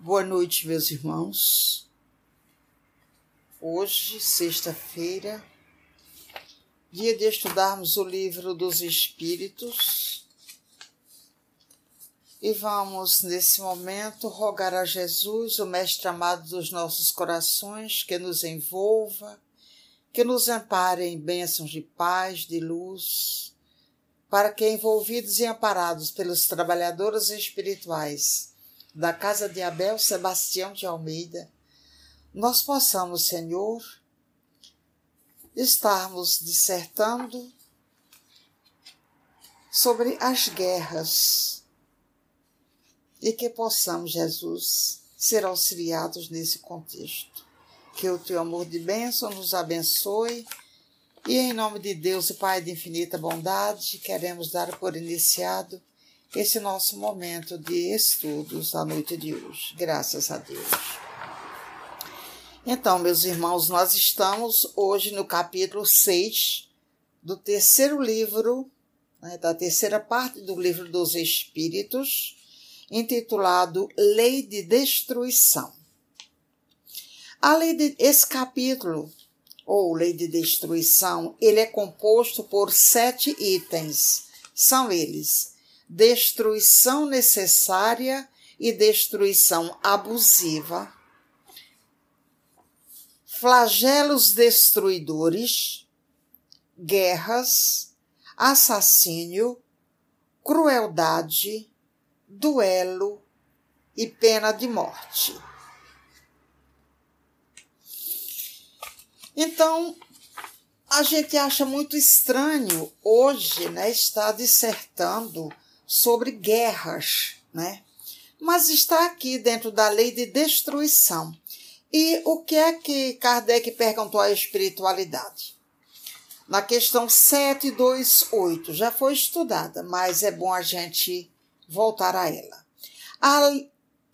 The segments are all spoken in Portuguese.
Boa noite, meus irmãos. Hoje, sexta-feira, dia de estudarmos o livro dos Espíritos. E vamos, nesse momento, rogar a Jesus, o Mestre amado dos nossos corações, que nos envolva, que nos ampare em bênçãos de paz, de luz, para que, envolvidos e amparados pelos trabalhadores espirituais da casa de Abel Sebastião de Almeida, nós possamos, Senhor, estarmos dissertando sobre as guerras e que possamos, Jesus, ser auxiliados nesse contexto. Que o teu amor de bênção nos abençoe e em nome de Deus, o Pai de infinita bondade, queremos dar por iniciado esse nosso momento de estudos à noite de hoje. Graças a Deus. Então, meus irmãos, nós estamos hoje no capítulo 6 do terceiro livro, né, da terceira parte do livro dos Espíritos, intitulado Lei de Destruição. A lei de, esse capítulo, ou Lei de Destruição, ele é composto por sete itens. São eles: destruição necessária e destruição abusiva, flagelos destruidores, guerras, assassínio, crueldade, duelo e pena de morte. Então, a gente acha muito estranho hoje, né, estar dissertando sobre guerras, né? Mas está aqui dentro da lei de destruição. E o que é que Kardec perguntou à espiritualidade? Na questão 728, já foi estudada, mas é bom a gente voltar a ela. A,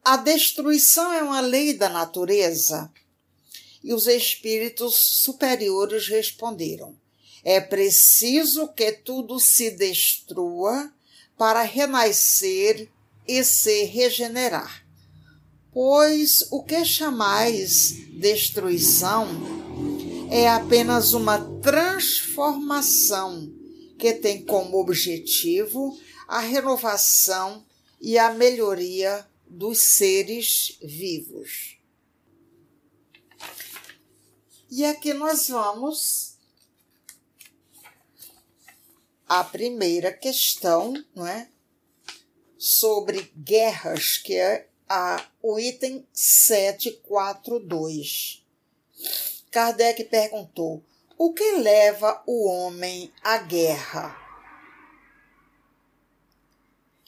a destruição é uma lei da natureza? E os espíritos superiores responderam: é preciso que tudo se destrua para renascer e se regenerar. Pois o que chamais destruição é apenas uma transformação que tem como objetivo a renovação e a melhoria dos seres vivos. E aqui nós vamos a primeira questão, não é? Sobre guerras, que é a, o item 742. Kardec perguntou: o que leva o homem à guerra?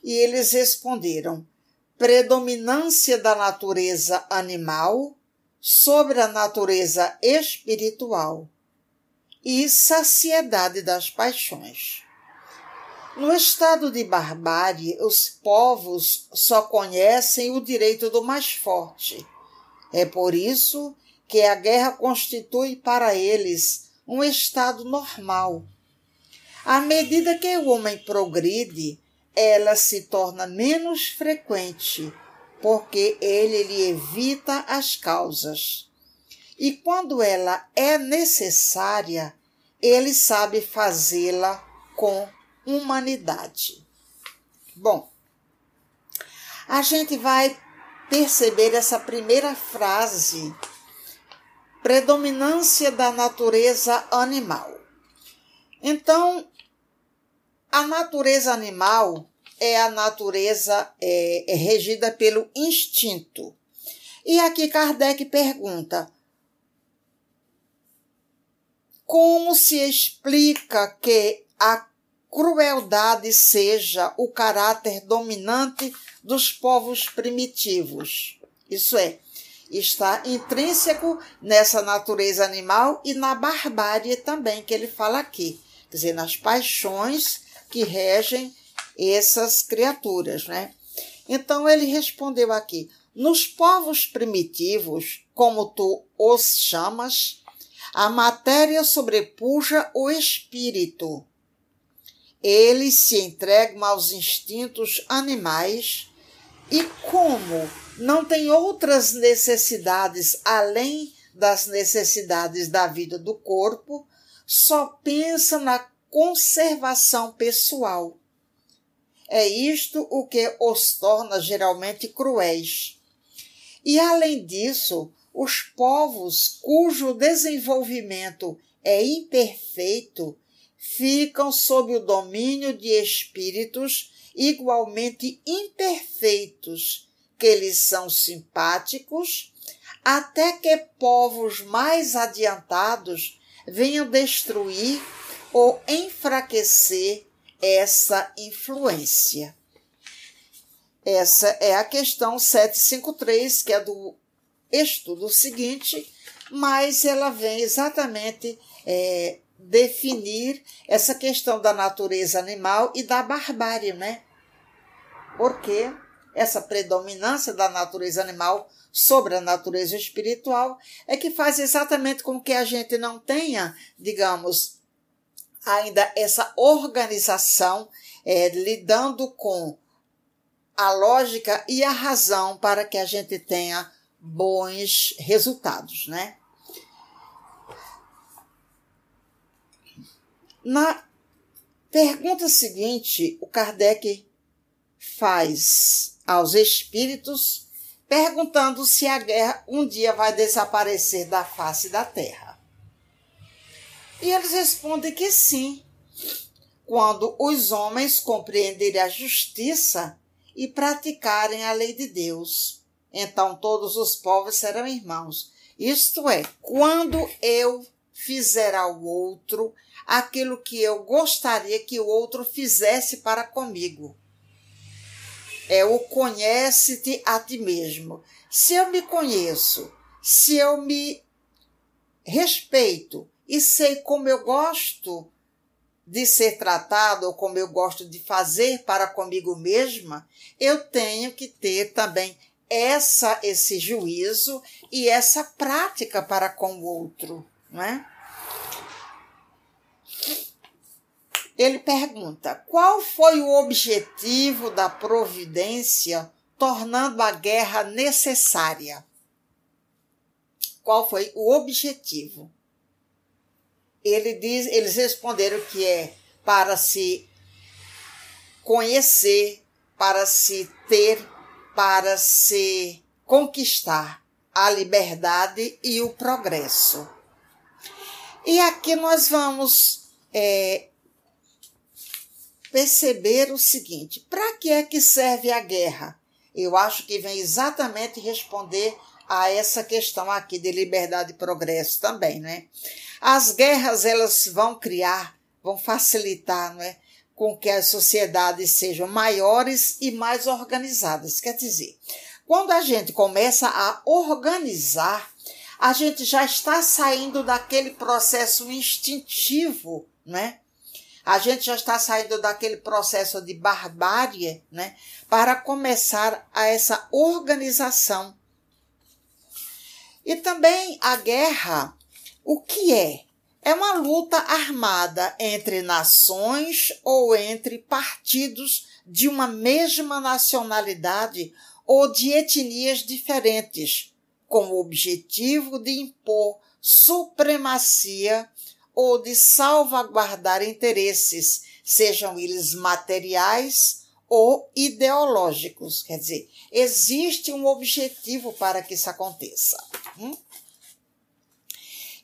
E eles responderam: predominância da natureza animal sobre a natureza espiritual e saciedade das paixões. No estado de barbárie, os povos só conhecem o direito do mais forte. É por isso que a guerra constitui para eles um estado normal. À medida que o homem progride, ela se torna menos frequente, porque ele lhe evita as causas. E quando ela é necessária, ele sabe fazê-la com humanidade. Bom, a gente vai perceber essa primeira frase, predominância da natureza animal. Então, a natureza animal é a natureza é, é regida pelo instinto. E aqui Kardec pergunta: como se explica que a crueldade seja o caráter dominante dos povos primitivos. Isso é, está intrínseco nessa natureza animal e na barbárie também, que ele fala aqui. Quer dizer, nas paixões que regem essas criaturas, né? Então ele respondeu aqui: nos povos primitivos, como tu os chamas, a matéria sobrepuja o espírito eles se entregam aos instintos animais E como não tem outras necessidades além das necessidades da vida do corpo, só pensa na conservação pessoal. É isto o que os torna geralmente cruéis. E além disso, os povos cujo desenvolvimento é imperfeito ficam sob o domínio de espíritos igualmente imperfeitos, que lhes são simpáticos, até que povos mais adiantados venham destruir ou enfraquecer essa influência. Essa é a questão 753, que é do estudo seguinte, mas ela vem exatamente é, definir essa questão da natureza animal e da barbárie, né? Porque essa predominância da natureza animal sobre a natureza espiritual é que faz exatamente com que a gente não tenha, digamos, ainda essa organização é, lidando com a lógica e a razão para que a gente tenha bons resultados, né? Na pergunta seguinte, o Kardec faz aos espíritos perguntando se a guerra um dia vai desaparecer da face da terra. E eles respondem que sim, quando os homens compreenderem a justiça e praticarem a lei de Deus. Então todos os povos serão irmãos. Isto é, quando eu fizer ao outro aquilo que eu gostaria que o outro fizesse para comigo. É o conhece-te a ti mesmo. Se eu me conheço, se eu me respeito e sei como eu gosto de ser tratado ou como eu gosto de fazer para comigo mesma, eu tenho que ter também essa esse juízo e essa prática para com o outro, não é? Ele pergunta: qual foi o objetivo da providência tornando a guerra necessária? Qual foi o objetivo? Ele diz, eles responderam que é para se conhecer, para se ter, para se conquistar a liberdade e o progresso. E aqui nós vamos é, perceber o seguinte: para que é que serve a guerra? Eu acho que vem exatamente responder a essa questão aqui de liberdade e progresso também, né? As guerras elas vão criar, vão facilitar, não é? Com que as sociedades sejam maiores e mais organizadas. Quer dizer, quando a gente começa a organizar a gente já está saindo daquele processo instintivo, né? A gente já está saindo daquele processo de barbárie, né? Para começar a essa organização. E também a guerra, o que é? É uma luta armada entre nações ou entre partidos de uma mesma nacionalidade ou de etnias diferentes com o objetivo de impor supremacia ou de salvaguardar interesses, sejam eles materiais ou ideológicos. Quer dizer, existe um objetivo para que isso aconteça. Hum?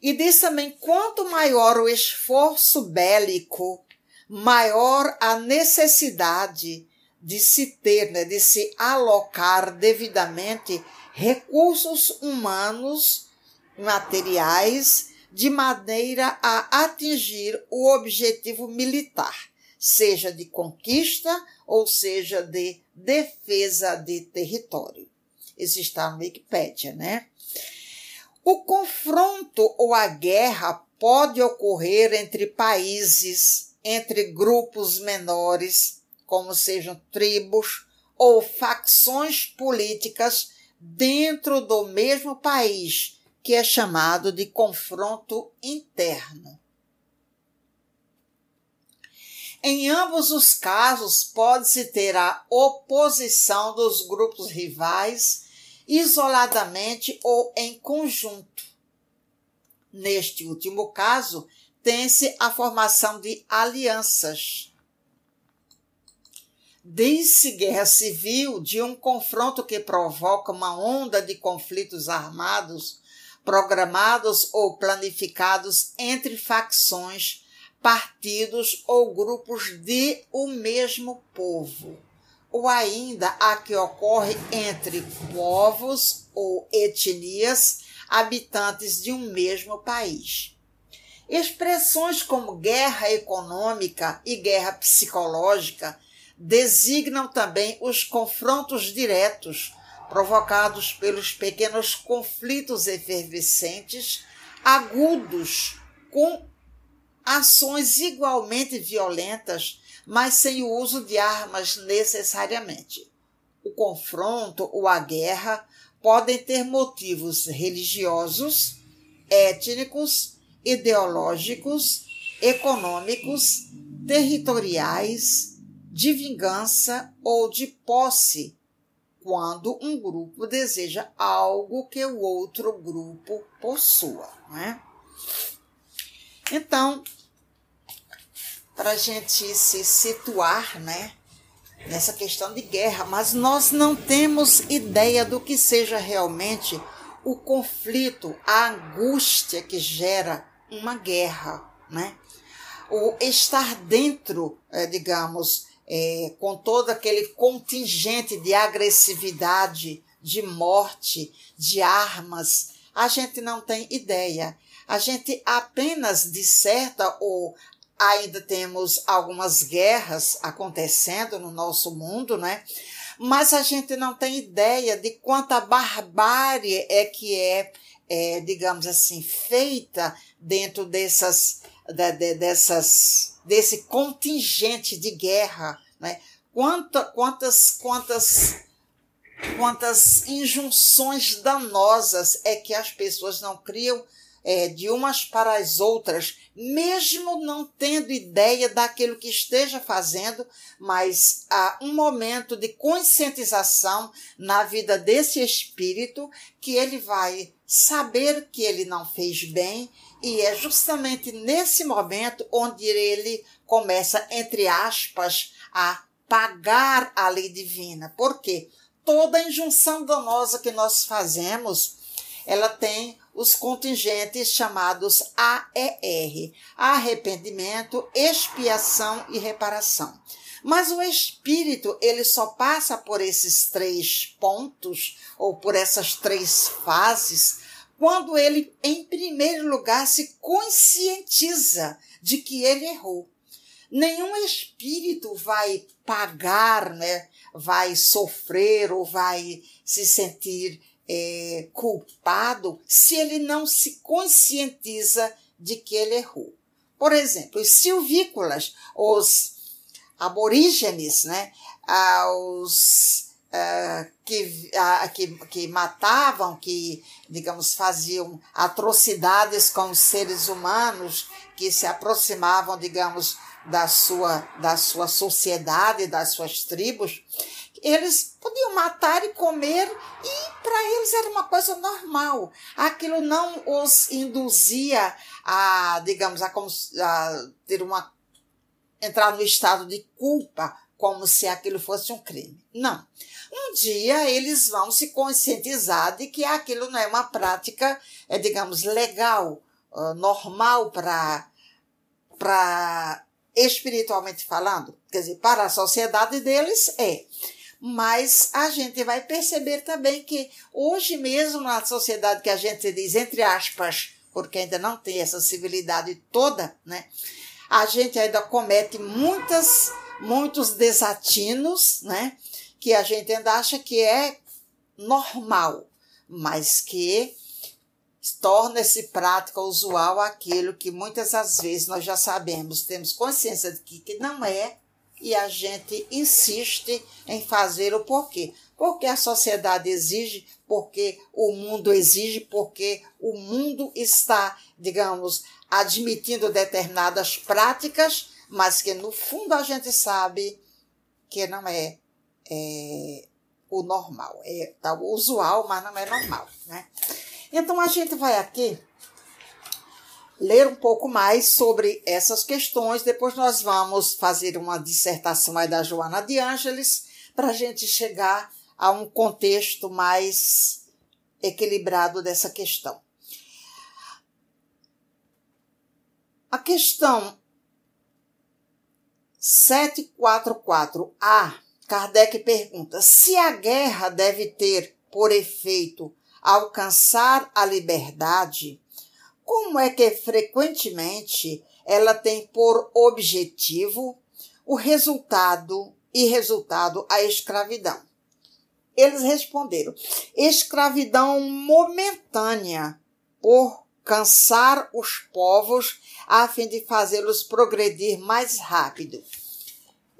E diz também: quanto maior o esforço bélico, maior a necessidade de se ter, né, de se alocar devidamente recursos humanos, materiais, de maneira a atingir o objetivo militar, seja de conquista ou seja de defesa de território. Isso está no Wikipédia, né? O confronto ou a guerra pode ocorrer entre países, entre grupos menores, como sejam tribos ou facções políticas dentro do mesmo país, que é chamado de confronto interno. Em ambos os casos, pode-se ter a oposição dos grupos rivais, isoladamente ou em conjunto. Neste último caso, tem-se a formação de alianças. Diz-se guerra civil de um confronto que provoca uma onda de conflitos armados, programados ou planificados entre facções, partidos ou grupos de o mesmo povo, ou ainda a que ocorre entre povos ou etnias habitantes de um mesmo país. Expressões como guerra econômica e guerra psicológica designam também os confrontos diretos provocados pelos pequenos conflitos efervescentes, agudos, com ações igualmente violentas, mas sem o uso de armas necessariamente. O confronto ou a guerra podem ter motivos religiosos, étnicos, ideológicos, econômicos, territoriais, de vingança ou de posse, quando um grupo deseja algo que o outro grupo possua. Né? Então, para a gente se situar né, nessa questão de guerra, mas nós não temos ideia do que seja realmente o conflito, a angústia que gera uma guerra, né? O estar dentro, é, digamos, é, com todo aquele contingente de agressividade, de morte, de armas, a gente não tem ideia. A gente apenas disserta ou ainda temos algumas guerras acontecendo no nosso mundo, né? Mas a gente não tem ideia de quanta barbárie é que é, é digamos assim, feita dentro dessas, de, de, dessas desse contingente de guerra, né? Quanta, quantas, quantas, quantas injunções danosas é que as pessoas não criam é, de umas para as outras, mesmo não tendo ideia daquilo que esteja fazendo, mas há um momento de conscientização na vida desse espírito que ele vai saber que ele não fez bem e é justamente nesse momento onde ele começa, entre aspas, a pagar a lei divina. Por quê? Toda injunção danosa que nós fazemos, ela tem os contingentes chamados AER: arrependimento, expiação e reparação. Mas o espírito, ele só passa por esses três pontos ou por essas três fases quando ele, em primeiro lugar, se conscientiza de que ele errou. Nenhum espírito vai pagar, né? vai sofrer ou vai se sentir é, culpado se ele não se conscientiza de que ele errou. Por exemplo, os silvícolas, os aborígenes, né? os uh, que, uh, que, que matavam, que, digamos, faziam atrocidades com os seres humanos, que se aproximavam, digamos, da sua, da sua sociedade, das suas tribos, eles podiam matar e comer e para eles era uma coisa normal. Aquilo não os induzia a, digamos, a, a ter uma entrar no estado de culpa como se aquilo fosse um crime. Não. Um dia eles vão se conscientizar de que aquilo não é uma prática, é, digamos, legal, uh, normal para para espiritualmente falando, quer dizer, para a sociedade deles é. Mas a gente vai perceber também que hoje mesmo na sociedade que a gente diz entre aspas, porque ainda não tem essa civilidade toda, né? A gente ainda comete muitas muitos desatinos, né? Que a gente ainda acha que é normal, mas que torna-se prática usual aquilo que muitas das vezes nós já sabemos, temos consciência de que, que não é, e a gente insiste em fazer o porquê. Porque a sociedade exige, porque o mundo exige, porque o mundo está, digamos, admitindo determinadas práticas mas que no fundo a gente sabe que não é, é o normal. É tá, o usual, mas não é normal. Né? Então a gente vai aqui ler um pouco mais sobre essas questões. Depois nós vamos fazer uma dissertação aí da Joana de Ângeles para a gente chegar a um contexto mais equilibrado dessa questão. A questão 744A, Kardec pergunta: se a guerra deve ter por efeito alcançar a liberdade, como é que frequentemente ela tem por objetivo o resultado e resultado a escravidão? Eles responderam: escravidão momentânea por cansar os povos a fim de fazê-los progredir mais rápido.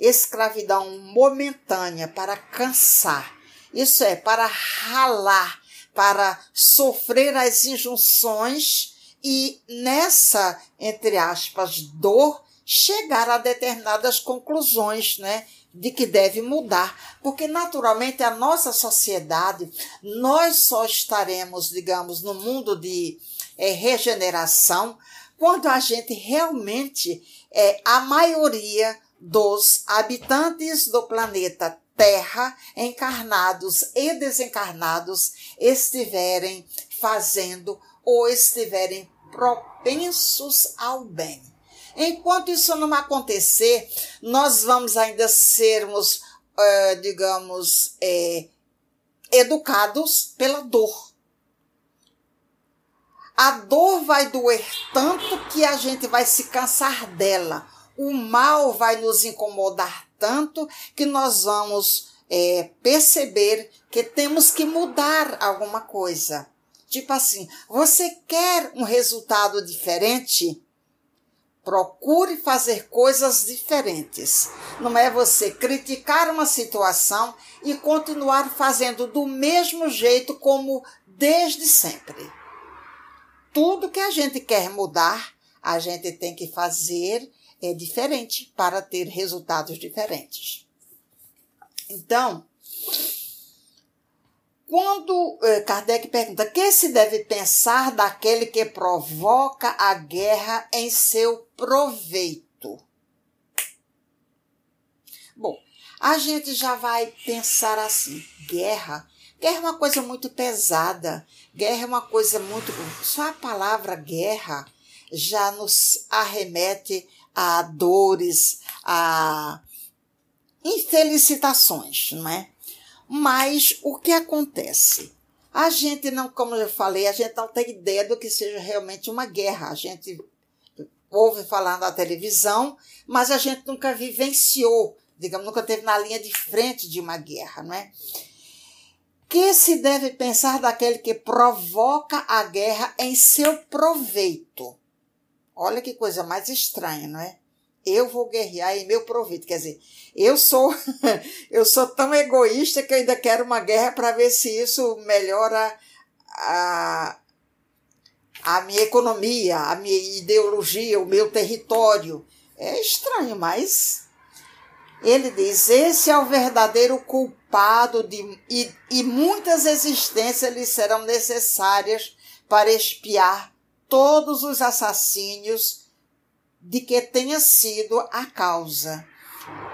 Escravidão momentânea para cansar. Isso é para ralar, para sofrer as injunções e nessa, entre aspas, dor, chegar a determinadas conclusões, né? De que deve mudar, porque naturalmente a nossa sociedade, nós só estaremos, digamos, no mundo de é, regeneração quando a gente realmente, é, a maioria dos habitantes do planeta Terra, encarnados e desencarnados, estiverem fazendo ou estiverem propensos ao bem. Enquanto isso não acontecer, nós vamos ainda sermos, uh, digamos, é, educados pela dor. A dor vai doer tanto que a gente vai se cansar dela. O mal vai nos incomodar tanto que nós vamos é, perceber que temos que mudar alguma coisa. Tipo assim, você quer um resultado diferente? Procure fazer coisas diferentes. Não é você criticar uma situação e continuar fazendo do mesmo jeito como desde sempre. Tudo que a gente quer mudar, a gente tem que fazer é diferente para ter resultados diferentes. Então, quando eh, Kardec pergunta que se deve pensar daquele que provoca a guerra em seu proveito? Bom, a gente já vai pensar assim: guerra. Guerra é uma coisa muito pesada. Guerra é uma coisa muito. Só a palavra guerra já nos arremete a dores, a infelicitações, não é? Mas o que acontece? A gente não, como eu falei, a gente não tem ideia do que seja realmente uma guerra. A gente ouve falar na televisão, mas a gente nunca vivenciou, digamos, nunca teve na linha de frente de uma guerra, não é? Que se deve pensar daquele que provoca a guerra em seu proveito? Olha que coisa mais estranha, não é? eu vou guerrear em meu proveito. Quer dizer, eu sou eu sou tão egoísta que eu ainda quero uma guerra para ver se isso melhora a, a minha economia, a minha ideologia, o meu território. É estranho, mas ele diz: esse é o verdadeiro culpado de, e, e muitas existências lhe serão necessárias para expiar todos os assassínios de que tenha sido a causa,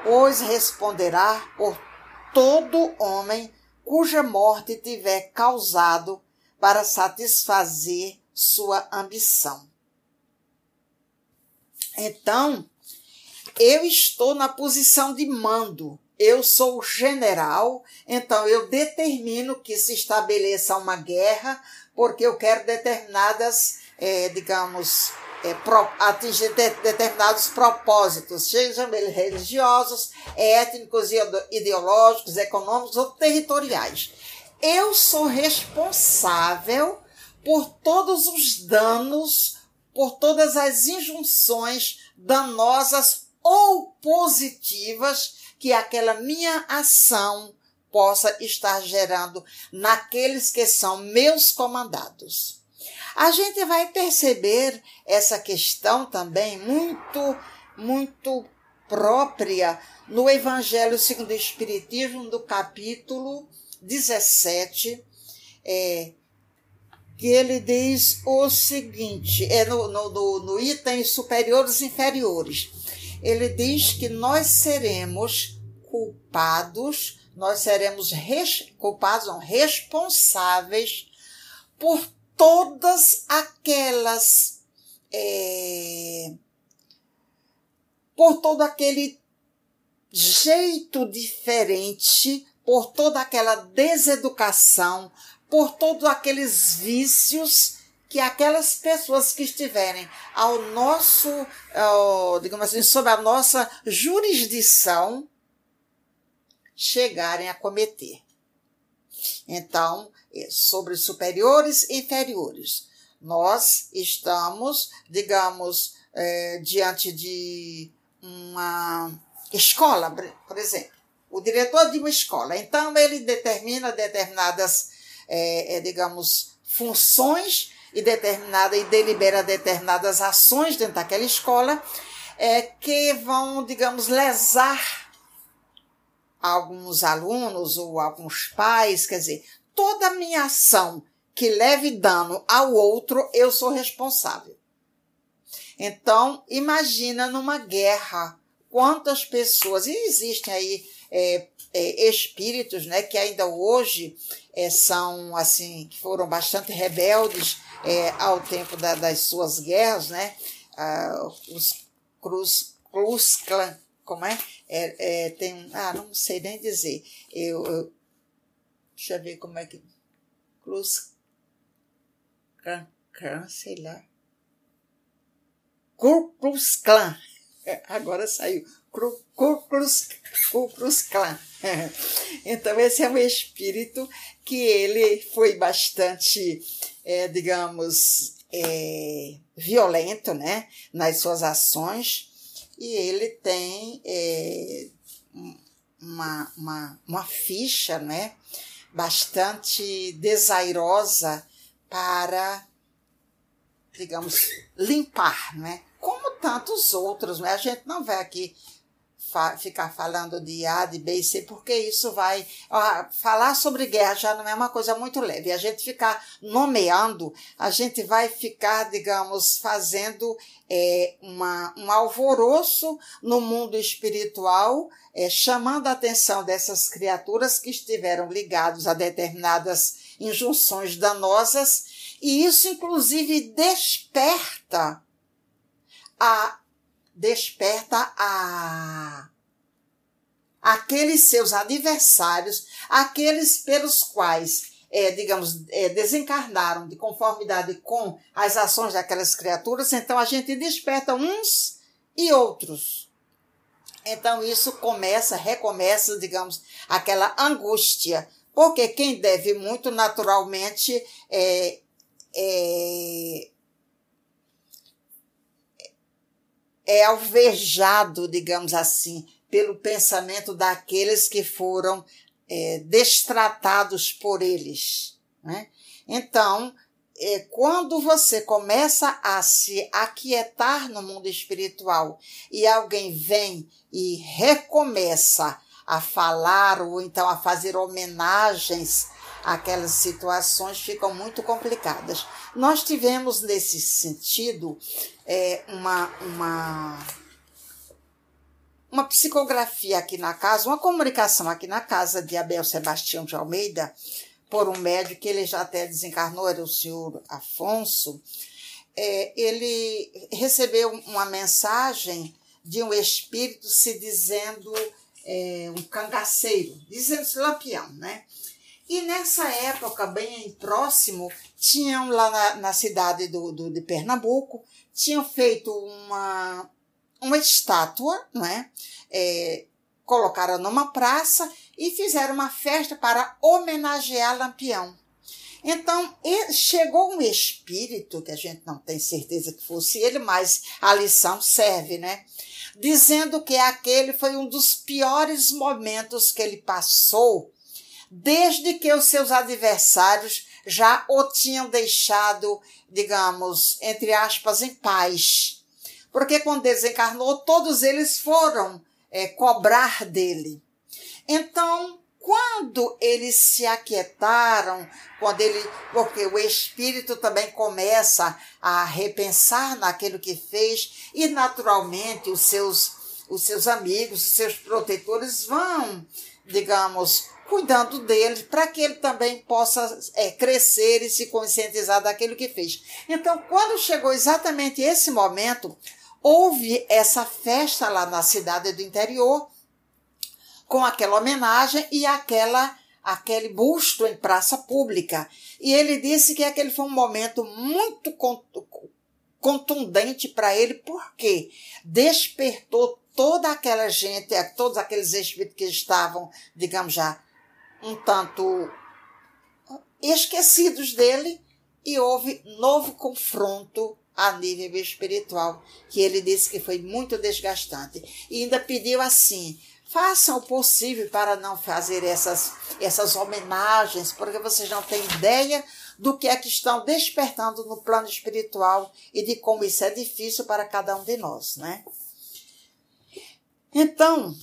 pois responderá por todo homem cuja morte tiver causado para satisfazer sua ambição. Então, eu estou na posição de mando. Eu sou o general, então eu determino que se estabeleça uma guerra, porque eu quero determinadas, é, digamos, é, pro, atingir de, determinados propósitos, sejam eles religiosos, étnicos, ideológicos, econômicos ou territoriais. Eu sou responsável por todos os danos, por todas as injunções danosas ou positivas que aquela minha ação possa estar gerando naqueles que são meus comandados a gente vai perceber essa questão também muito muito própria no Evangelho segundo o Espiritismo, do capítulo 17, é, que ele diz o seguinte, é no, no, no, no item superiores e inferiores. Ele diz que nós seremos culpados, nós seremos res, culpados, não, responsáveis por todas aquelas. É, por todo aquele jeito diferente, por toda aquela deseducação, por todos aqueles vícios que aquelas pessoas que estiverem ao nosso, ao, digamos assim, sob a nossa jurisdição, chegarem a cometer. Então, é, sobre superiores e inferiores, nós estamos, digamos, é, diante de uma escola, por exemplo, o diretor de uma escola. Então, ele determina determinadas é, é, digamos, funções e determinada e delibera determinadas ações dentro daquela escola é, que vão, digamos, lesar alguns alunos ou alguns pais, quer dizer, toda minha ação que leve dano ao outro, eu sou responsável. Então, imagina numa guerra quantas pessoas, e existem aí é, é, espíritos, né, que ainda hoje é, são assim, que foram bastante rebeldes é, ao tempo da, das suas guerras, né, ah, os Cruz, Cruz Clan, como é? é? é? tem, ah, não sei nem dizer, eu, eu deixa eu ver como é que, Cruz Clan, Clan sei lá, Ku Klux Klan, agora saiu, Ku Klux Klan. Então, esse é um espírito que ele foi bastante, é, digamos, é, violento né, nas suas ações. E ele tem é, uma, uma, uma ficha né, bastante desairosa para, digamos, limpar, né? como tantos outros. Né? A gente não vai aqui fa ficar falando de A, de B e C, porque isso vai. Ó, falar sobre guerra já não é uma coisa muito leve. A gente ficar nomeando, a gente vai ficar, digamos, fazendo é, uma, um alvoroço no mundo espiritual, é, chamando a atenção dessas criaturas que estiveram ligados a determinadas injunções danosas, e isso, inclusive, desperta a desperta a aqueles seus adversários, aqueles pelos quais, é, digamos, é, desencarnaram de conformidade com as ações daquelas criaturas, então a gente desperta uns e outros. Então isso começa, recomeça, digamos, aquela angústia, porque quem deve muito naturalmente é, é é alvejado, digamos assim, pelo pensamento daqueles que foram é, destratados por eles. Né? Então, é, quando você começa a se aquietar no mundo espiritual e alguém vem e recomeça a falar ou então a fazer homenagens aquelas situações ficam muito complicadas. Nós tivemos, nesse sentido, é, uma, uma, uma psicografia aqui na casa, uma comunicação aqui na casa de Abel Sebastião de Almeida, por um médico que ele já até desencarnou, era o senhor Afonso. É, ele recebeu uma mensagem de um espírito se dizendo é, um cangaceiro, dizendo-se lampião, né? E nessa época, bem próximo, tinham lá na, na cidade do, do, de Pernambuco, tinham feito uma, uma estátua, não é? é? Colocaram numa praça e fizeram uma festa para homenagear Lampião. Então, chegou um espírito, que a gente não tem certeza que fosse ele, mas a lição serve, né? Dizendo que aquele foi um dos piores momentos que ele passou desde que os seus adversários já o tinham deixado, digamos, entre aspas, em paz. porque quando desencarnou, todos eles foram é, cobrar dele. Então, quando eles se aquietaram, quando ele, porque o espírito também começa a repensar naquilo que fez e naturalmente os seus os seus amigos, os seus protetores vão, digamos, cuidando dele para que ele também possa é, crescer e se conscientizar daquilo que fez. Então, quando chegou exatamente esse momento, houve essa festa lá na cidade do interior com aquela homenagem e aquela aquele busto em praça pública. E ele disse que aquele foi um momento muito contundente para ele, porque despertou toda aquela gente, todos aqueles espíritos que estavam, digamos já, um tanto esquecidos dele, e houve novo confronto a nível espiritual, que ele disse que foi muito desgastante. E ainda pediu assim: façam o possível para não fazer essas, essas homenagens, porque vocês não têm ideia do que é que estão despertando no plano espiritual e de como isso é difícil para cada um de nós, né? Então,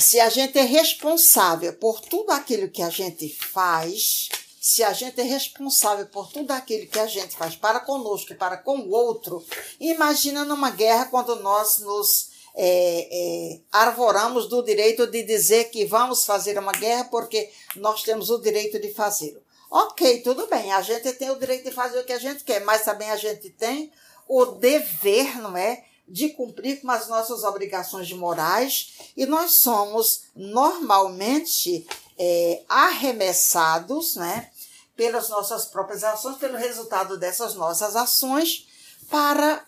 se a gente é responsável por tudo aquilo que a gente faz, se a gente é responsável por tudo aquilo que a gente faz para conosco e para com o outro, imagina numa guerra quando nós nos é, é, arvoramos do direito de dizer que vamos fazer uma guerra porque nós temos o direito de fazê-lo. Ok, tudo bem, a gente tem o direito de fazer o que a gente quer, mas também a gente tem o dever, não é? De cumprir com as nossas obrigações morais e nós somos normalmente é, arremessados, né? Pelas nossas próprias ações, pelo resultado dessas nossas ações, para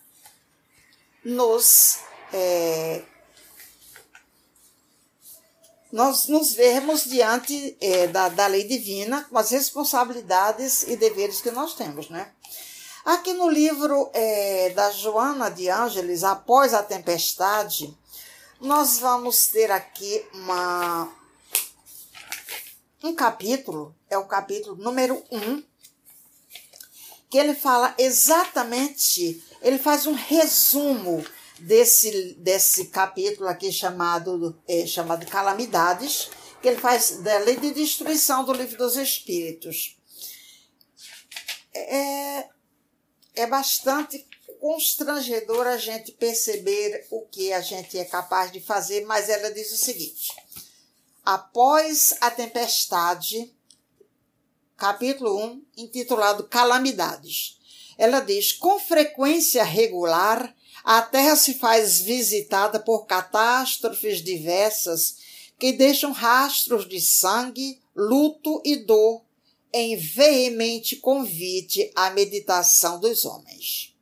nos é, nós nos vermos diante é, da, da lei divina com as responsabilidades e deveres que nós temos, né? Aqui no livro é, da Joana de Ângeles, Após a Tempestade, nós vamos ter aqui uma, um capítulo, é o capítulo número 1, um, que ele fala exatamente, ele faz um resumo desse, desse capítulo aqui chamado, é, chamado Calamidades, que ele faz da lei de destruição do livro dos Espíritos. É, é bastante constrangedor a gente perceber o que a gente é capaz de fazer, mas ela diz o seguinte: após a tempestade, capítulo 1, intitulado Calamidades. Ela diz: com frequência regular, a Terra se faz visitada por catástrofes diversas que deixam rastros de sangue, luto e dor em veemente convite à meditação dos homens.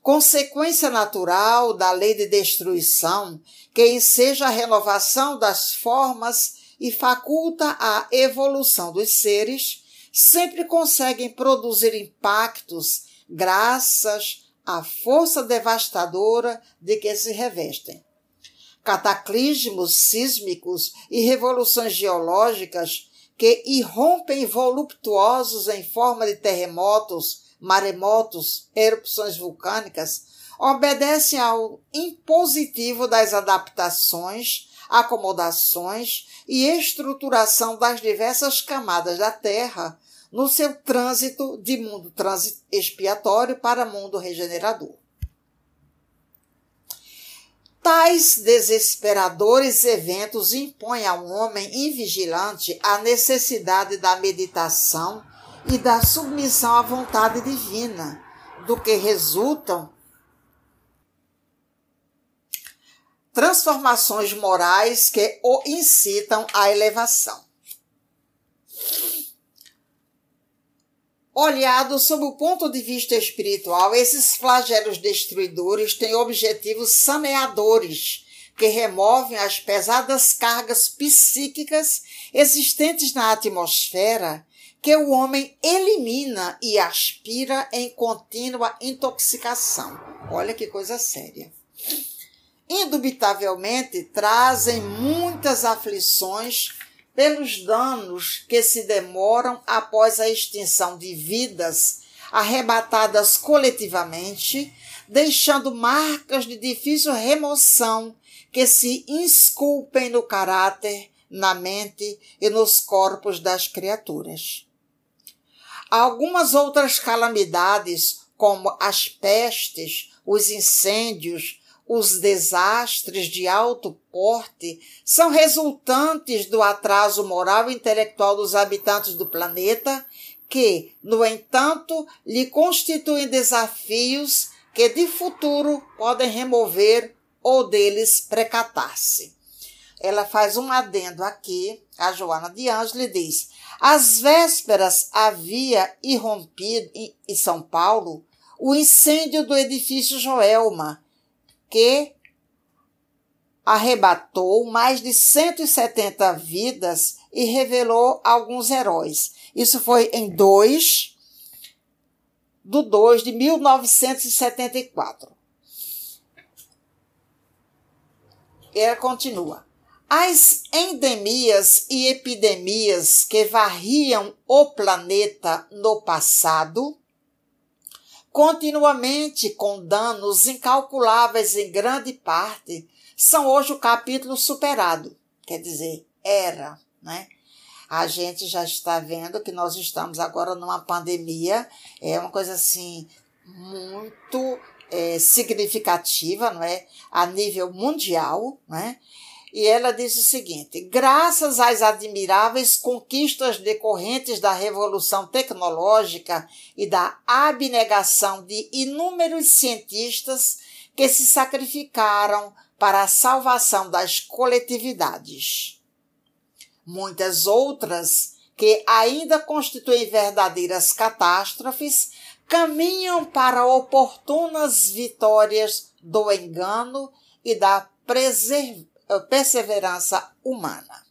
Consequência natural da lei de destruição, que enseja a renovação das formas e faculta a evolução dos seres, sempre conseguem produzir impactos graças a força devastadora de que se revestem. Cataclismos sísmicos e revoluções geológicas que irrompem voluptuosos em forma de terremotos, maremotos, erupções vulcânicas, obedecem ao impositivo das adaptações, acomodações e estruturação das diversas camadas da Terra no seu trânsito de mundo expiatório para mundo regenerador. Tais desesperadores eventos impõem ao homem invigilante a necessidade da meditação e da submissão à vontade divina, do que resultam transformações morais que o incitam à elevação. Olhado sob o ponto de vista espiritual, esses flagelos destruidores têm objetivos saneadores, que removem as pesadas cargas psíquicas existentes na atmosfera que o homem elimina e aspira em contínua intoxicação. Olha que coisa séria. Indubitavelmente trazem muitas aflições pelos danos que se demoram após a extinção de vidas arrebatadas coletivamente, deixando marcas de difícil remoção que se esculpem no caráter, na mente e nos corpos das criaturas. Algumas outras calamidades, como as pestes, os incêndios, os desastres de alto porte são resultantes do atraso moral e intelectual dos habitantes do planeta, que, no entanto, lhe constituem desafios que de futuro podem remover ou deles precatar-se. Ela faz um adendo aqui, a Joana de Ângelo diz: às vésperas havia irrompido em São Paulo o incêndio do edifício Joelma, que arrebatou mais de 170 vidas e revelou alguns heróis. Isso foi em 2 do 2 de 1974. Ela continua. As endemias e epidemias que varriam o planeta no passado continuamente com danos incalculáveis em grande parte, são hoje o capítulo superado. Quer dizer, era, né? A gente já está vendo que nós estamos agora numa pandemia, é uma coisa assim muito é, significativa, não é? A nível mundial, né? E ela diz o seguinte: graças às admiráveis conquistas decorrentes da revolução tecnológica e da abnegação de inúmeros cientistas que se sacrificaram para a salvação das coletividades. Muitas outras, que ainda constituem verdadeiras catástrofes, caminham para oportunas vitórias do engano e da preservação perseverança humana.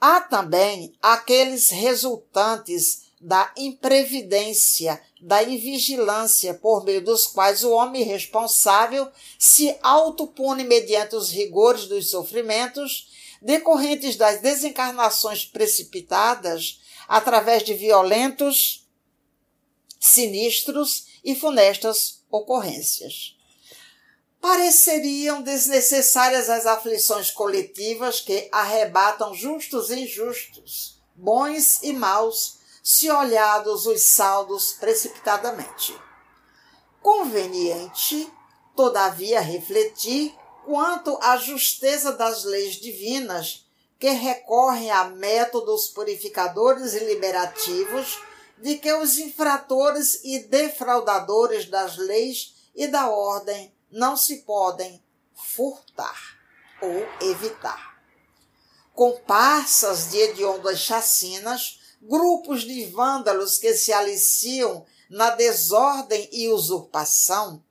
Há também aqueles resultantes da imprevidência, da invigilância, por meio dos quais o homem responsável se autopune mediante os rigores dos sofrimentos decorrentes das desencarnações precipitadas através de violentos, sinistros e funestas ocorrências pareceriam desnecessárias as aflições coletivas que arrebatam justos e injustos, bons e maus, se olhados os saldos precipitadamente. Conveniente, todavia, refletir quanto à justeza das leis divinas que recorrem a métodos purificadores e liberativos de que os infratores e defraudadores das leis e da ordem não se podem furtar ou evitar. Comparsas de hediondas chacinas, grupos de vândalos que se aliciam na desordem e usurpação,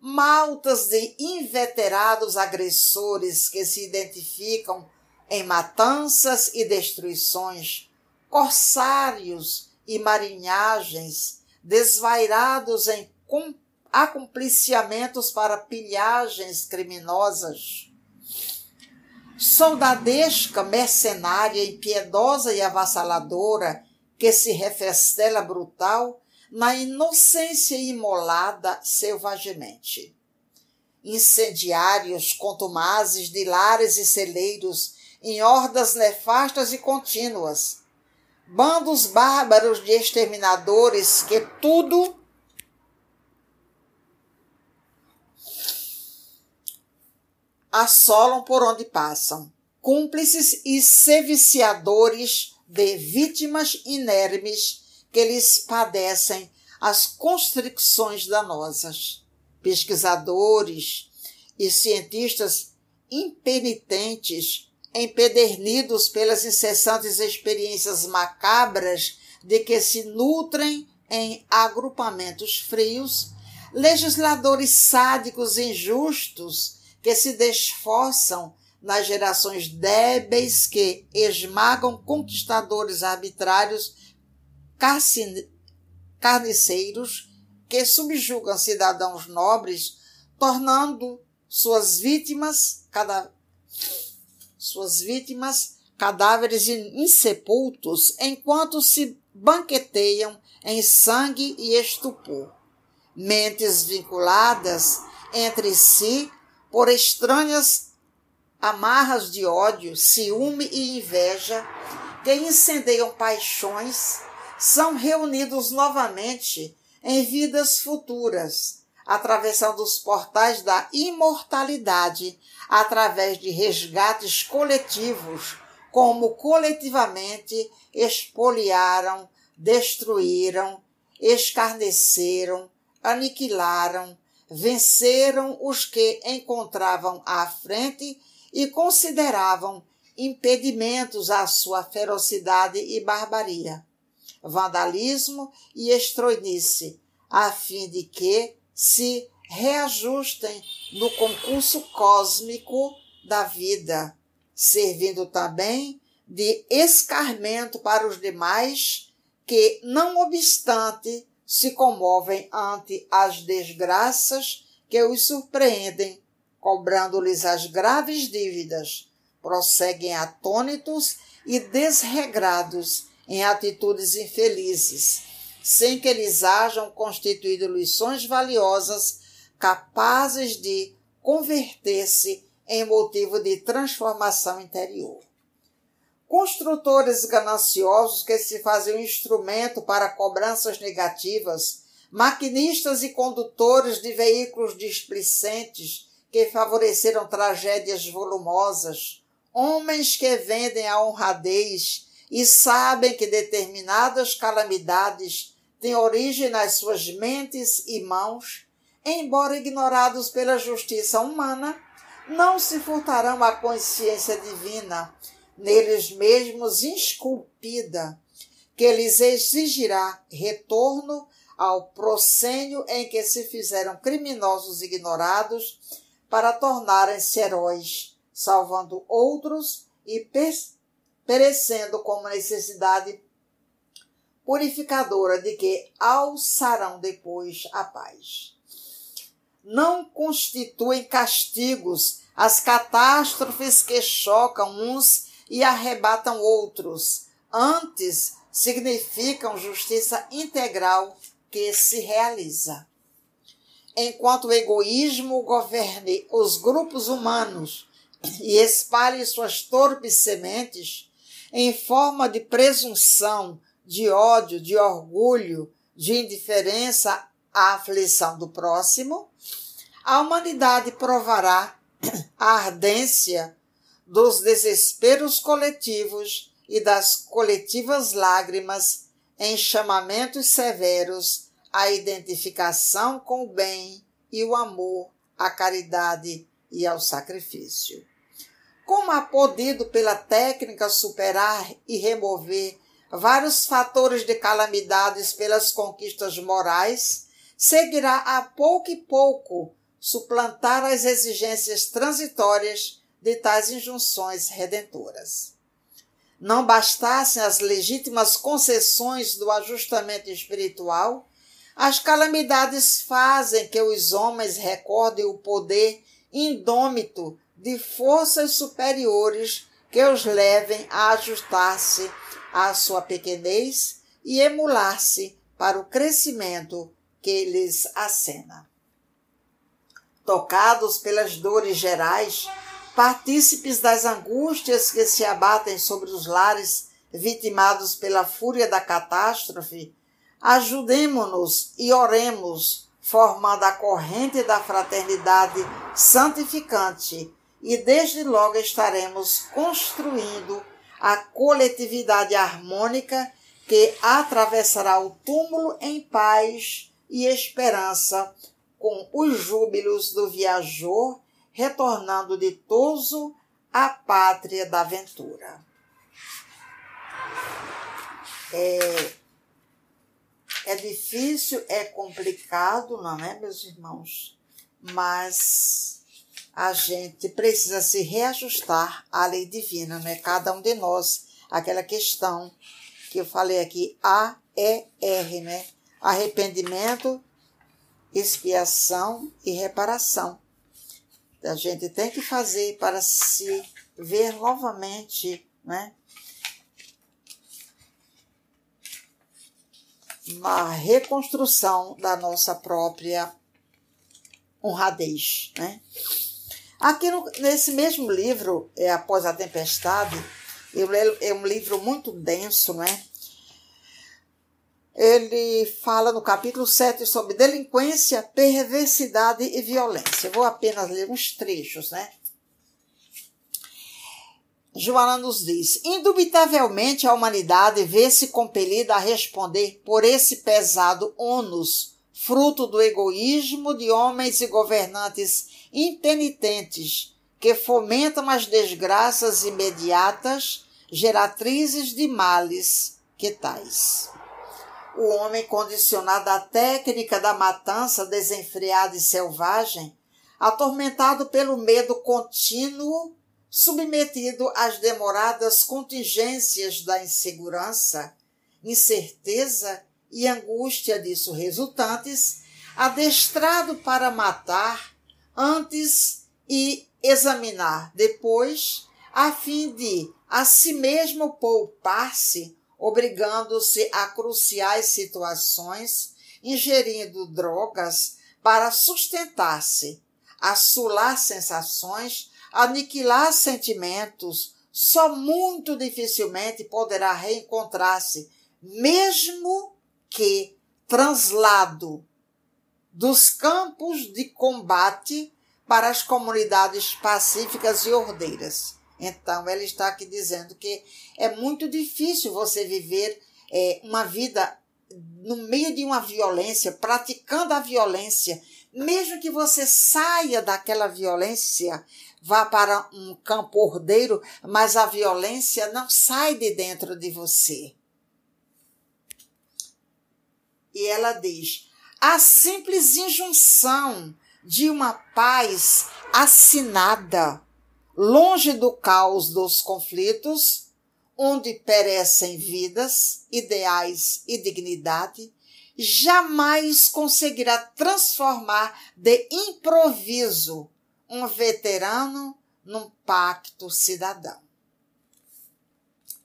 maltas de inveterados agressores que se identificam em matanças e destruições, corsários e marinhagens desvairados em acompliciamentos para pilhagens criminosas. Soldadesca, mercenária, impiedosa e avassaladora, que se refestela brutal na inocência imolada selvagemente. Incendiários contumazes de lares e celeiros em hordas nefastas e contínuas. Bandos bárbaros de exterminadores que tudo assolam por onde passam, cúmplices e seviciadores de vítimas inermes que lhes padecem as constricções danosas. Pesquisadores e cientistas impenitentes, empedernidos pelas incessantes experiências macabras de que se nutrem em agrupamentos frios, legisladores sádicos e injustos que se desforçam nas gerações débeis que esmagam conquistadores arbitrários carniceiros que subjugam cidadãos nobres, tornando suas vítimas cada suas vítimas cadáveres insepultos enquanto se banqueteiam em sangue e estupor. mentes vinculadas entre si por estranhas amarras de ódio, ciúme e inveja que incendeiam paixões, são reunidos novamente em vidas futuras, atravessando os portais da imortalidade através de resgates coletivos, como coletivamente expoliaram, destruíram, escarneceram, aniquilaram, venceram os que encontravam à frente e consideravam impedimentos à sua ferocidade e barbaria, vandalismo e estroinice, a fim de que se reajustem no concurso cósmico da vida, servindo também de escarmento para os demais que, não obstante, se comovem ante as desgraças que os surpreendem, cobrando-lhes as graves dívidas, prosseguem atônitos e desregrados em atitudes infelizes, sem que eles hajam constituído lições valiosas capazes de converter-se em motivo de transformação interior. Construtores gananciosos que se fazem um instrumento para cobranças negativas, maquinistas e condutores de veículos displicentes que favoreceram tragédias volumosas, homens que vendem a honradez e sabem que determinadas calamidades têm origem nas suas mentes e mãos, embora ignorados pela justiça humana, não se furtarão à consciência divina, neles mesmos esculpida, que lhes exigirá retorno ao proscênio em que se fizeram criminosos ignorados para tornarem-se heróis, salvando outros e perecendo como necessidade purificadora de que alçarão depois a paz. Não constituem castigos as catástrofes que chocam uns e arrebatam outros, antes significam justiça integral que se realiza. Enquanto o egoísmo governe os grupos humanos e espalhe suas torpes sementes em forma de presunção, de ódio, de orgulho, de indiferença à aflição do próximo, a humanidade provará a ardência dos desesperos coletivos e das coletivas lágrimas em chamamentos severos à identificação com o bem e o amor, à caridade e ao sacrifício. Como há podido pela técnica superar e remover vários fatores de calamidades pelas conquistas morais, seguirá a pouco e pouco suplantar as exigências transitórias de tais injunções redentoras. Não bastassem as legítimas concessões do ajustamento espiritual, as calamidades fazem que os homens recordem o poder indômito de forças superiores que os levem a ajustar-se à sua pequenez e emular-se para o crescimento que lhes acena. Tocados pelas dores gerais, partícipes das angústias que se abatem sobre os lares vitimados pela fúria da catástrofe, ajudemo-nos e oremos, formando a corrente da fraternidade santificante, e desde logo estaremos construindo a coletividade harmônica que atravessará o túmulo em paz e esperança, com os júbilos do viajor retornando ditoso à pátria da aventura. É, é difícil, é complicado, não é, meus irmãos? Mas a gente precisa se reajustar à lei divina, né? Cada um de nós, aquela questão que eu falei aqui, A, E, R, né? Arrependimento, expiação e reparação a gente tem que fazer para se ver novamente, né? uma reconstrução da nossa própria honradez. Né? Aqui no, nesse mesmo livro, é, Após a Tempestade, é um livro muito denso, né? Ele fala no capítulo 7 sobre delinquência, perversidade e violência. Eu vou apenas ler uns trechos, né? Joana nos diz: indubitavelmente a humanidade vê-se compelida a responder por esse pesado ônus, fruto do egoísmo de homens e governantes impenitentes que fomentam as desgraças imediatas, geratrizes de males que tais. O homem condicionado à técnica da matança desenfreada e selvagem, atormentado pelo medo contínuo submetido às demoradas contingências da insegurança, incerteza e angústia disso resultantes, adestrado para matar antes e examinar depois, a fim de a si mesmo poupar-se, obrigando-se a cruciais situações, ingerindo drogas para sustentar-se, assular sensações aniquilar sentimentos, só muito dificilmente poderá reencontrar-se, mesmo que translado dos campos de combate para as comunidades pacíficas e ordeiras. Então, ela está aqui dizendo que é muito difícil você viver é, uma vida no meio de uma violência, praticando a violência, mesmo que você saia daquela violência, vá para um campo ordeiro, mas a violência não sai de dentro de você. E ela diz: a simples injunção de uma paz assinada, longe do caos dos conflitos, onde perecem vidas, ideais e dignidade, jamais conseguirá transformar de improviso um veterano num pacto cidadão.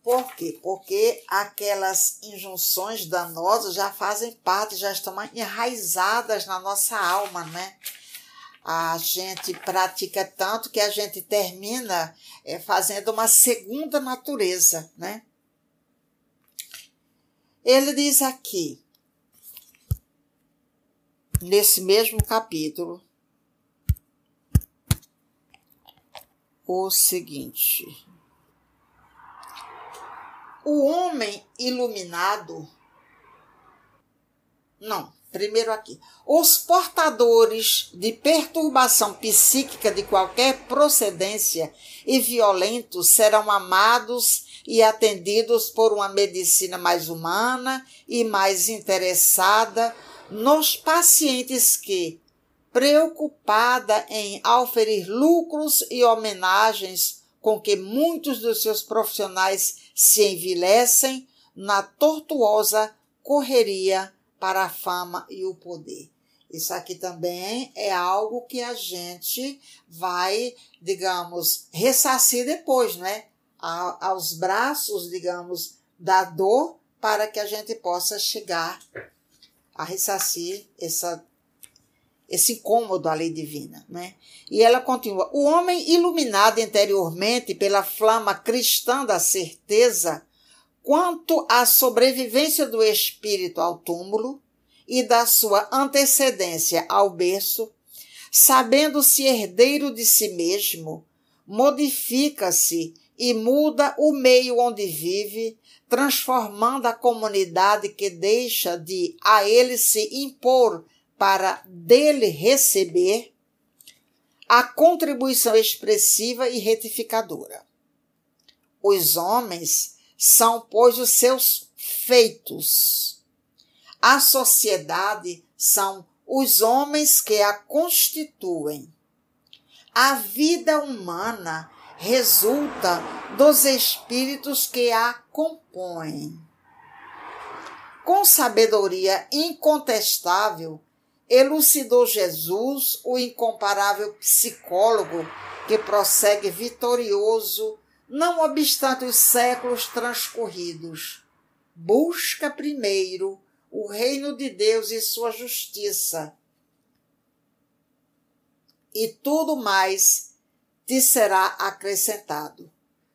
Por quê? Porque aquelas injunções danosas já fazem parte, já estão enraizadas na nossa alma, né? A gente pratica tanto que a gente termina é, fazendo uma segunda natureza, né? Ele diz aqui, nesse mesmo capítulo, o seguinte: o homem iluminado. Não, primeiro aqui. Os portadores de perturbação psíquica de qualquer procedência e violentos serão amados e atendidos por uma medicina mais humana e mais interessada nos pacientes que, preocupada em auferir lucros e homenagens com que muitos dos seus profissionais se envilecem na tortuosa correria para a fama e o poder. Isso aqui também é algo que a gente vai, digamos, ressarcir depois, né? A, aos braços, digamos, da dor para que a gente possa chegar a ressarcir essa esse incômodo à lei divina. Né? E ela continua: o homem iluminado interiormente pela flama cristã da certeza quanto à sobrevivência do espírito ao túmulo e da sua antecedência ao berço, sabendo-se herdeiro de si mesmo, modifica-se e muda o meio onde vive, transformando a comunidade que deixa de a ele se impor para dele receber a contribuição expressiva e retificadora. Os homens são, pois, os seus feitos. A sociedade são os homens que a constituem. A vida humana resulta dos espíritos que a compõem. Com sabedoria incontestável, elucidou Jesus, o incomparável psicólogo que prossegue vitorioso, não obstante os séculos transcorridos. Busca primeiro o reino de Deus e sua justiça, e tudo mais te será acrescentado,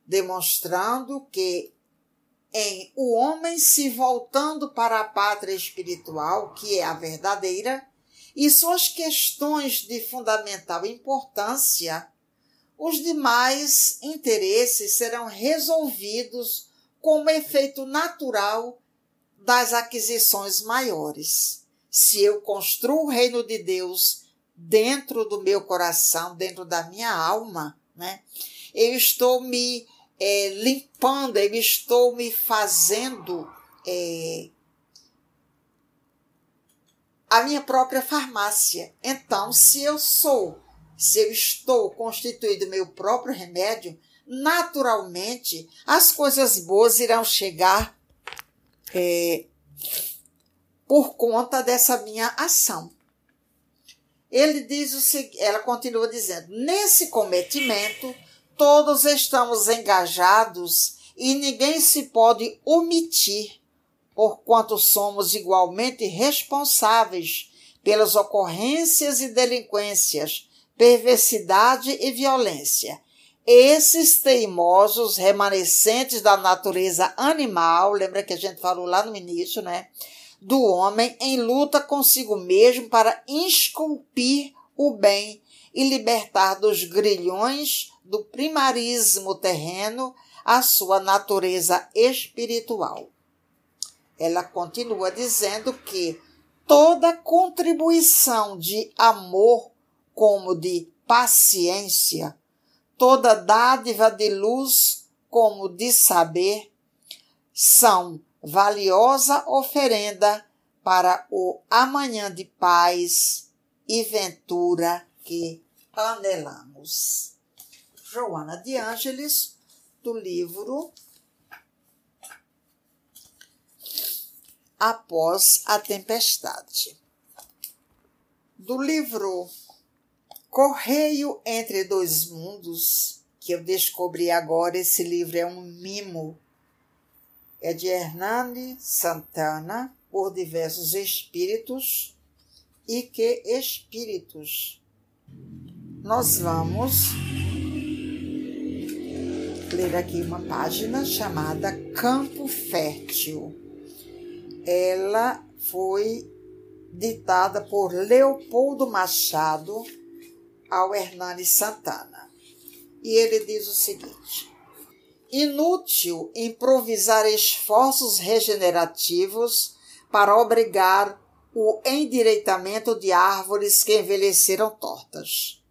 demonstrando que em o homem se voltando para a pátria espiritual, que é a verdadeira, e suas questões de fundamental importância, os demais interesses serão resolvidos como efeito natural das aquisições maiores. Se eu construo o reino de Deus dentro do meu coração, dentro da minha alma, né? Eu estou me é, limpando, eu estou me fazendo é, a minha própria farmácia. Então, se eu sou, se eu estou constituído meu próprio remédio, naturalmente as coisas boas irão chegar é, por conta dessa minha ação. Ele diz o seguinte, ela continua dizendo: nesse cometimento todos estamos engajados e ninguém se pode omitir, porquanto somos igualmente responsáveis pelas ocorrências e delinquências, perversidade e violência. Esses teimosos remanescentes da natureza animal, lembra que a gente falou lá no início, né? Do homem em luta consigo mesmo para esculpir o bem e libertar dos grilhões do primarismo terreno a sua natureza espiritual. Ela continua dizendo que toda contribuição de amor como de paciência, toda dádiva de luz como de saber, são valiosa oferenda para o amanhã de paz e ventura que anelamos. Joana de Ângeles, do livro Após a Tempestade. Do livro Correio entre Dois Mundos, que eu descobri agora, esse livro é um mimo. É de Hernani Santana, por diversos espíritos, e que espíritos. Nós vamos ler aqui uma página chamada Campo Fértil. Ela foi ditada por Leopoldo Machado ao Hernani Santana. E ele diz o seguinte: Inútil improvisar esforços regenerativos para obrigar o endireitamento de árvores que envelheceram tortas.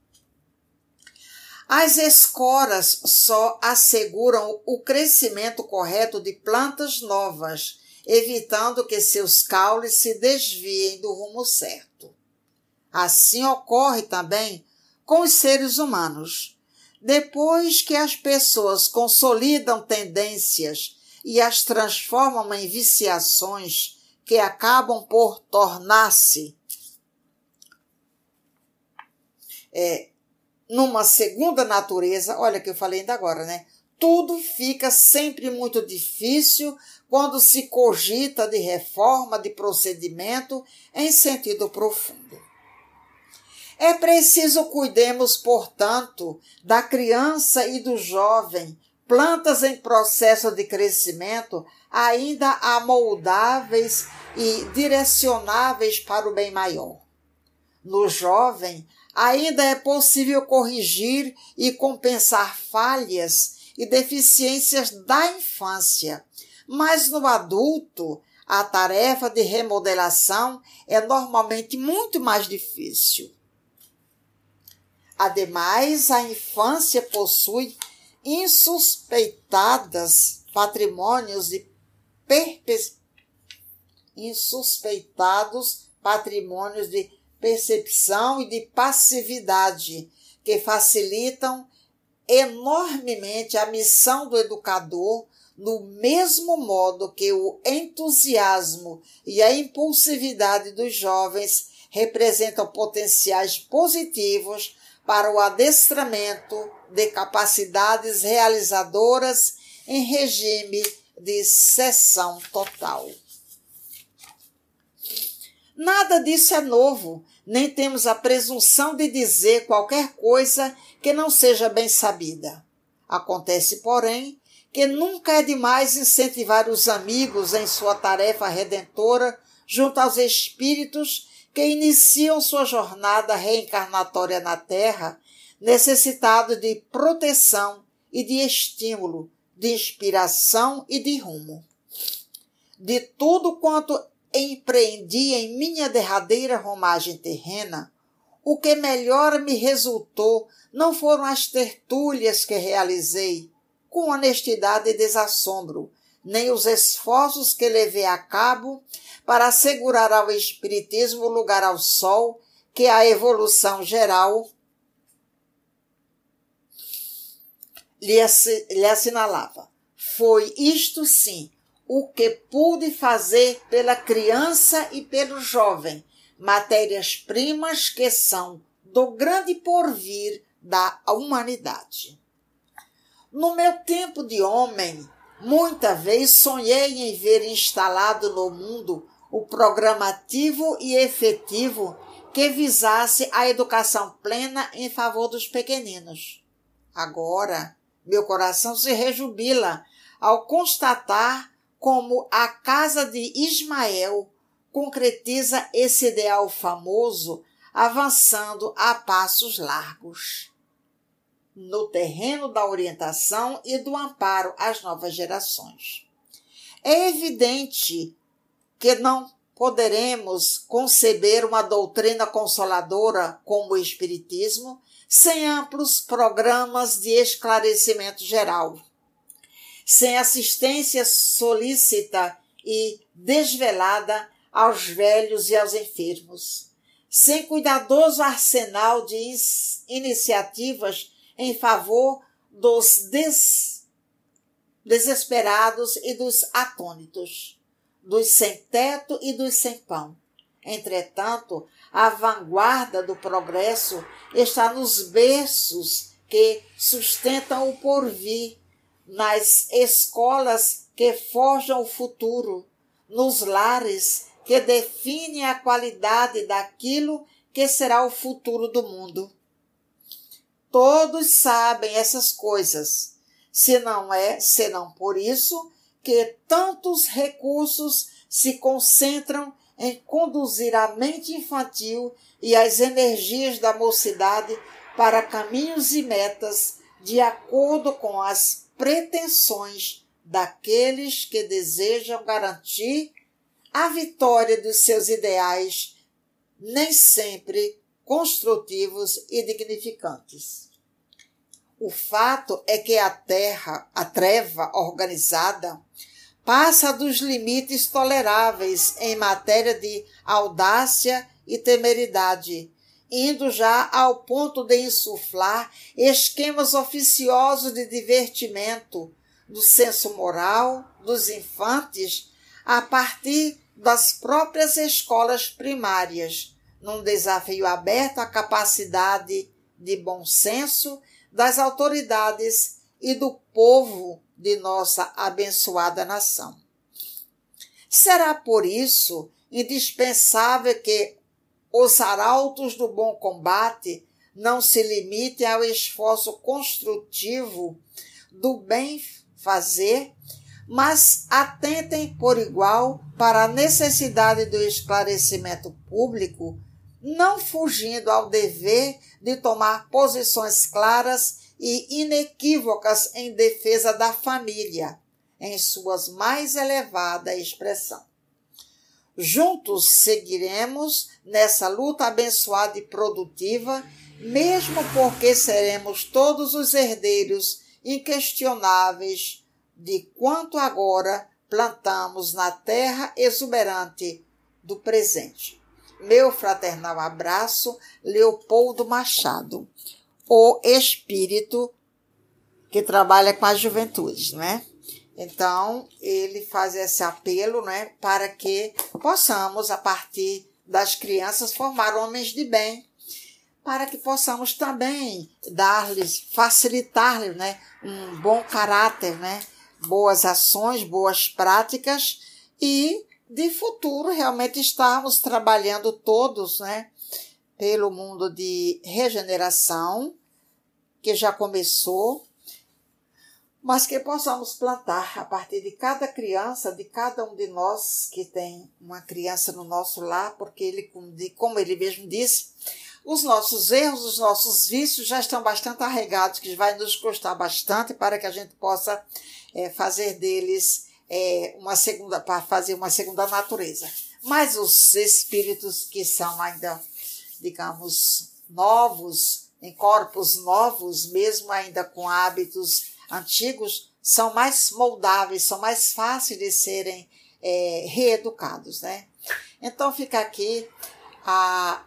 As escoras só asseguram o crescimento correto de plantas novas, evitando que seus caules se desviem do rumo certo. Assim ocorre também com os seres humanos. Depois que as pessoas consolidam tendências e as transformam em viciações que acabam por tornar-se é, numa segunda natureza, olha que eu falei ainda agora, né? Tudo fica sempre muito difícil quando se cogita de reforma de procedimento em sentido profundo. É preciso cuidemos, portanto, da criança e do jovem, plantas em processo de crescimento, ainda amoldáveis e direcionáveis para o bem maior. No jovem, ainda é possível corrigir e compensar falhas e deficiências da infância, mas no adulto, a tarefa de remodelação é normalmente muito mais difícil. Ademais, a infância possui insuspeitadas patrimônios de perpe... insuspeitados patrimônios de percepção e de passividade que facilitam enormemente a missão do educador, no mesmo modo que o entusiasmo e a impulsividade dos jovens representam potenciais positivos para o adestramento de capacidades realizadoras em regime de sessão total. Nada disso é novo, nem temos a presunção de dizer qualquer coisa que não seja bem sabida. Acontece, porém, que nunca é demais incentivar os amigos em sua tarefa redentora junto aos espíritos que iniciam sua jornada reencarnatória na Terra, necessitados de proteção e de estímulo, de inspiração e de rumo. De tudo quanto empreendi em minha derradeira romagem terrena, o que melhor me resultou não foram as tertúlias que realizei, com honestidade e desassombro, nem os esforços que levei a cabo para assegurar ao Espiritismo lugar ao sol que a evolução geral lhe, lhe assinalava. Foi isto sim o que pude fazer pela criança e pelo jovem, matérias-primas que são do grande porvir da humanidade. No meu tempo de homem, muita vez sonhei em ver instalado no mundo o programativo e efetivo que visasse a educação plena em favor dos pequeninos. Agora, meu coração se rejubila ao constatar como a casa de Ismael concretiza esse ideal famoso, avançando a passos largos. No terreno da orientação e do amparo às novas gerações. É evidente que não poderemos conceber uma doutrina consoladora como o Espiritismo sem amplos programas de esclarecimento geral sem assistência solícita e desvelada aos velhos e aos enfermos, sem cuidadoso arsenal de iniciativas em favor dos des desesperados e dos atônitos, dos sem teto e dos sem pão. Entretanto, a vanguarda do progresso está nos berços que sustentam o porvir nas escolas que forjam o futuro, nos lares que definem a qualidade daquilo que será o futuro do mundo. Todos sabem essas coisas, se não é senão por isso que tantos recursos se concentram em conduzir a mente infantil e as energias da mocidade para caminhos e metas de acordo com as pretensões daqueles que desejam garantir a vitória dos seus ideais, nem sempre construtivos e dignificantes. O fato é que a terra, a treva organizada, passa dos limites toleráveis em matéria de audácia e temeridade, indo já ao ponto de insuflar esquemas oficiosos de divertimento do senso moral dos infantes a partir das próprias escolas primárias, num desafio aberto à capacidade de bom senso das autoridades e do povo de nossa abençoada nação. Será por isso indispensável que os arautos do bom combate não se limitem ao esforço construtivo do bem fazer, mas atentem por igual para a necessidade do esclarecimento público, não fugindo ao dever de tomar posições claras e inequívocas em defesa da família, em suas mais elevada expressão. Juntos seguiremos nessa luta abençoada e produtiva, mesmo porque seremos todos os herdeiros inquestionáveis de quanto agora plantamos na terra exuberante do presente. Meu fraternal abraço, Leopoldo Machado, o espírito que trabalha com as juventudes, não é? Então, ele faz esse apelo né, para que possamos, a partir das crianças, formar homens de bem, para que possamos também dar-lhes, facilitar-lhes né, um bom caráter, né, boas ações, boas práticas e de futuro realmente estarmos trabalhando todos, né, pelo mundo de regeneração que já começou, mas que possamos plantar a partir de cada criança, de cada um de nós que tem uma criança no nosso lar, porque ele, como ele mesmo disse, os nossos erros, os nossos vícios já estão bastante arregados, que vai nos custar bastante para que a gente possa é, fazer deles é, uma segunda, para fazer uma segunda natureza. Mas os espíritos que são ainda, digamos, novos, em corpos novos, mesmo ainda com hábitos antigos, são mais moldáveis, são mais fáceis de serem é, reeducados, né? Então fica aqui a,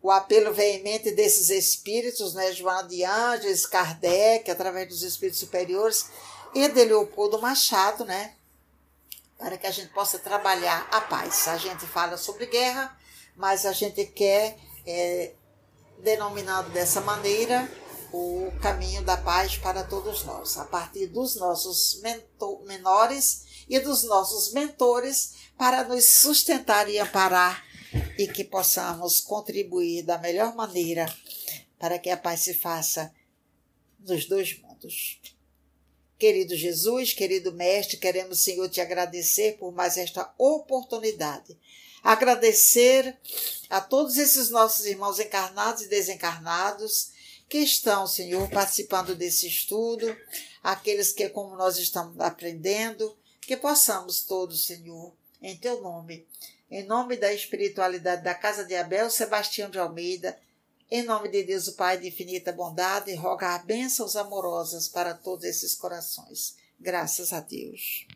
o apelo veemente desses espíritos, né? Joana de Anjos, Kardec, através dos espíritos superiores, e de Leopoldo Machado, né? Para que a gente possa trabalhar a paz. A gente fala sobre guerra, mas a gente quer, é, denominado dessa maneira, o caminho da paz para todos nós, a partir dos nossos menores e dos nossos mentores, para nos sustentar e amparar e que possamos contribuir da melhor maneira para que a paz se faça nos dois mundos. Querido Jesus, querido Mestre, queremos, Senhor, te agradecer por mais esta oportunidade. Agradecer a todos esses nossos irmãos encarnados e desencarnados que estão, Senhor, participando desse estudo, aqueles que, como nós estamos aprendendo, que possamos todos, Senhor, em teu nome, em nome da espiritualidade da Casa de Abel, Sebastião de Almeida, em nome de Deus, o Pai de infinita bondade, rogar bênçãos amorosas para todos esses corações. Graças a Deus.